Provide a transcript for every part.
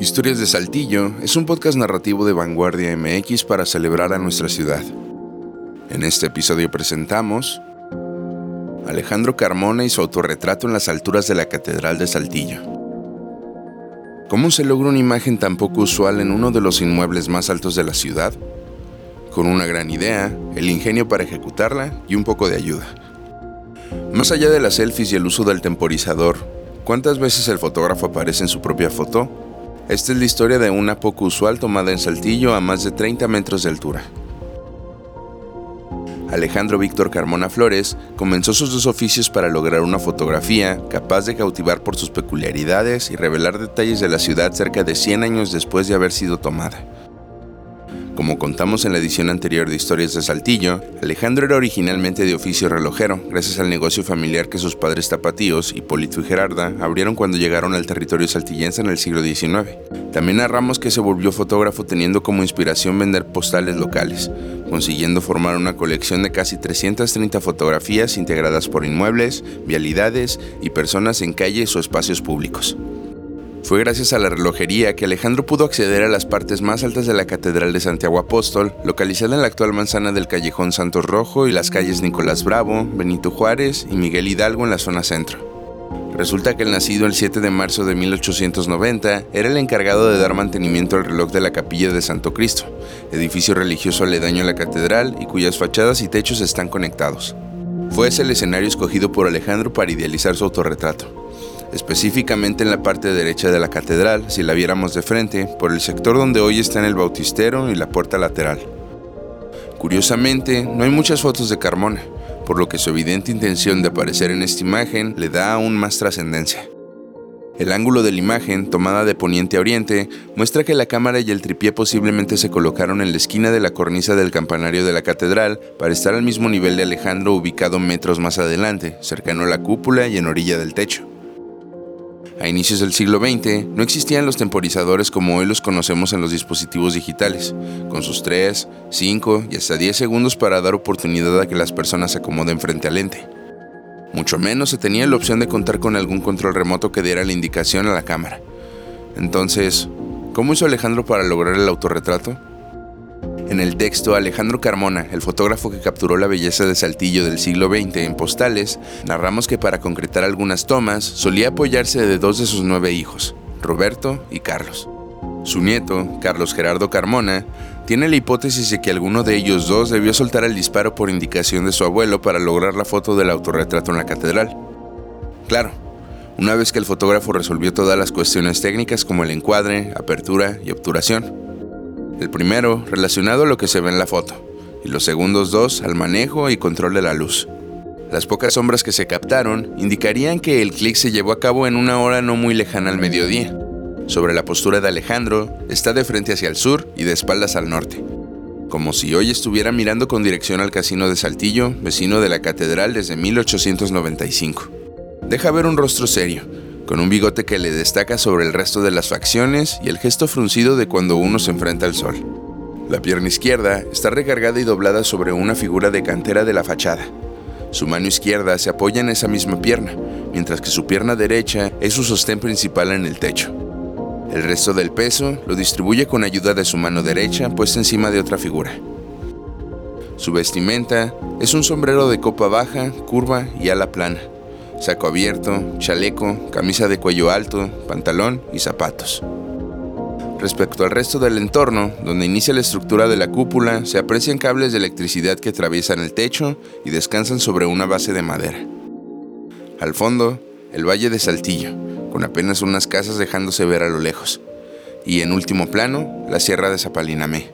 Historias de Saltillo es un podcast narrativo de Vanguardia MX para celebrar a nuestra ciudad. En este episodio presentamos Alejandro Carmona y su autorretrato en las alturas de la Catedral de Saltillo. ¿Cómo se logra una imagen tan poco usual en uno de los inmuebles más altos de la ciudad? Con una gran idea, el ingenio para ejecutarla y un poco de ayuda. Más allá de las selfies y el uso del temporizador, ¿cuántas veces el fotógrafo aparece en su propia foto? Esta es la historia de una poco usual tomada en Saltillo a más de 30 metros de altura. Alejandro Víctor Carmona Flores comenzó sus dos oficios para lograr una fotografía capaz de cautivar por sus peculiaridades y revelar detalles de la ciudad cerca de 100 años después de haber sido tomada. Como contamos en la edición anterior de Historias de Saltillo, Alejandro era originalmente de oficio relojero, gracias al negocio familiar que sus padres tapatíos, Hipólito y Gerarda, abrieron cuando llegaron al territorio saltillense en el siglo XIX. También narramos que se volvió fotógrafo teniendo como inspiración vender postales locales, consiguiendo formar una colección de casi 330 fotografías integradas por inmuebles, vialidades y personas en calles o espacios públicos. Fue gracias a la relojería que Alejandro pudo acceder a las partes más altas de la Catedral de Santiago Apóstol, localizada en la actual manzana del Callejón Santos Rojo y las calles Nicolás Bravo, Benito Juárez y Miguel Hidalgo en la zona centro. Resulta que el nacido el 7 de marzo de 1890 era el encargado de dar mantenimiento al reloj de la capilla de Santo Cristo, edificio religioso aledaño a la catedral y cuyas fachadas y techos están conectados. Fue ese el escenario escogido por Alejandro para idealizar su autorretrato específicamente en la parte derecha de la catedral, si la viéramos de frente, por el sector donde hoy están el bautistero y la puerta lateral. Curiosamente, no hay muchas fotos de Carmona, por lo que su evidente intención de aparecer en esta imagen le da aún más trascendencia. El ángulo de la imagen, tomada de poniente a oriente, muestra que la cámara y el tripié posiblemente se colocaron en la esquina de la cornisa del campanario de la catedral para estar al mismo nivel de Alejandro ubicado metros más adelante, cercano a la cúpula y en orilla del techo. A inicios del siglo XX no existían los temporizadores como hoy los conocemos en los dispositivos digitales, con sus 3, 5 y hasta 10 segundos para dar oportunidad a que las personas se acomoden frente al lente. Mucho menos se tenía la opción de contar con algún control remoto que diera la indicación a la cámara. Entonces, ¿cómo hizo Alejandro para lograr el autorretrato? En el texto, Alejandro Carmona, el fotógrafo que capturó la belleza de Saltillo del siglo XX en postales, narramos que para concretar algunas tomas solía apoyarse de dos de sus nueve hijos, Roberto y Carlos. Su nieto, Carlos Gerardo Carmona, tiene la hipótesis de que alguno de ellos dos debió soltar el disparo por indicación de su abuelo para lograr la foto del autorretrato en la catedral. Claro, una vez que el fotógrafo resolvió todas las cuestiones técnicas como el encuadre, apertura y obturación. El primero relacionado a lo que se ve en la foto, y los segundos dos al manejo y control de la luz. Las pocas sombras que se captaron indicarían que el clic se llevó a cabo en una hora no muy lejana al mediodía. Sobre la postura de Alejandro, está de frente hacia el sur y de espaldas al norte, como si hoy estuviera mirando con dirección al casino de Saltillo, vecino de la catedral desde 1895. Deja ver un rostro serio, con un bigote que le destaca sobre el resto de las facciones y el gesto fruncido de cuando uno se enfrenta al sol. La pierna izquierda está recargada y doblada sobre una figura de cantera de la fachada. Su mano izquierda se apoya en esa misma pierna, mientras que su pierna derecha es su sostén principal en el techo. El resto del peso lo distribuye con ayuda de su mano derecha puesta encima de otra figura. Su vestimenta es un sombrero de copa baja, curva y ala plana saco abierto, chaleco, camisa de cuello alto, pantalón y zapatos. Respecto al resto del entorno, donde inicia la estructura de la cúpula, se aprecian cables de electricidad que atraviesan el techo y descansan sobre una base de madera. Al fondo, el valle de Saltillo, con apenas unas casas dejándose ver a lo lejos. Y en último plano, la sierra de Zapalinamé.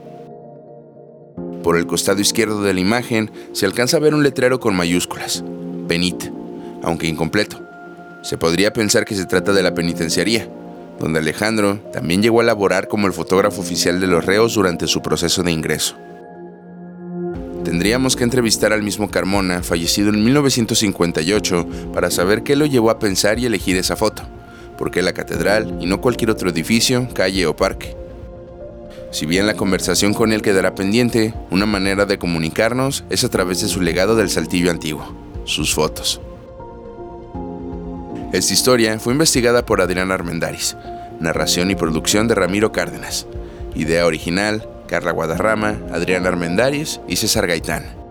Por el costado izquierdo de la imagen se alcanza a ver un letrero con mayúsculas, Penit, aunque incompleto. Se podría pensar que se trata de la penitenciaría, donde Alejandro también llegó a laborar como el fotógrafo oficial de los reos durante su proceso de ingreso. Tendríamos que entrevistar al mismo Carmona, fallecido en 1958, para saber qué lo llevó a pensar y elegir esa foto, por qué la catedral y no cualquier otro edificio, calle o parque. Si bien la conversación con él quedará pendiente, una manera de comunicarnos es a través de su legado del saltillo antiguo, sus fotos. Esta historia fue investigada por Adrián Armendaris. Narración y producción de Ramiro Cárdenas. Idea original, Carla Guadarrama, Adrián Armendáriz y César Gaitán.